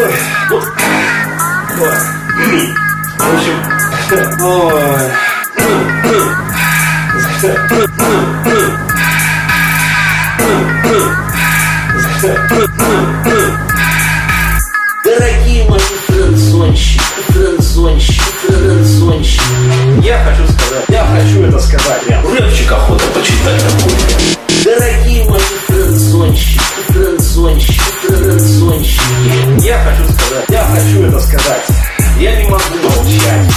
Ой. Ой. В общем, ой. Ой. хочу это сказать. Я не могу молчать.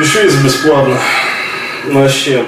Еще и за бесплатно. Вообще.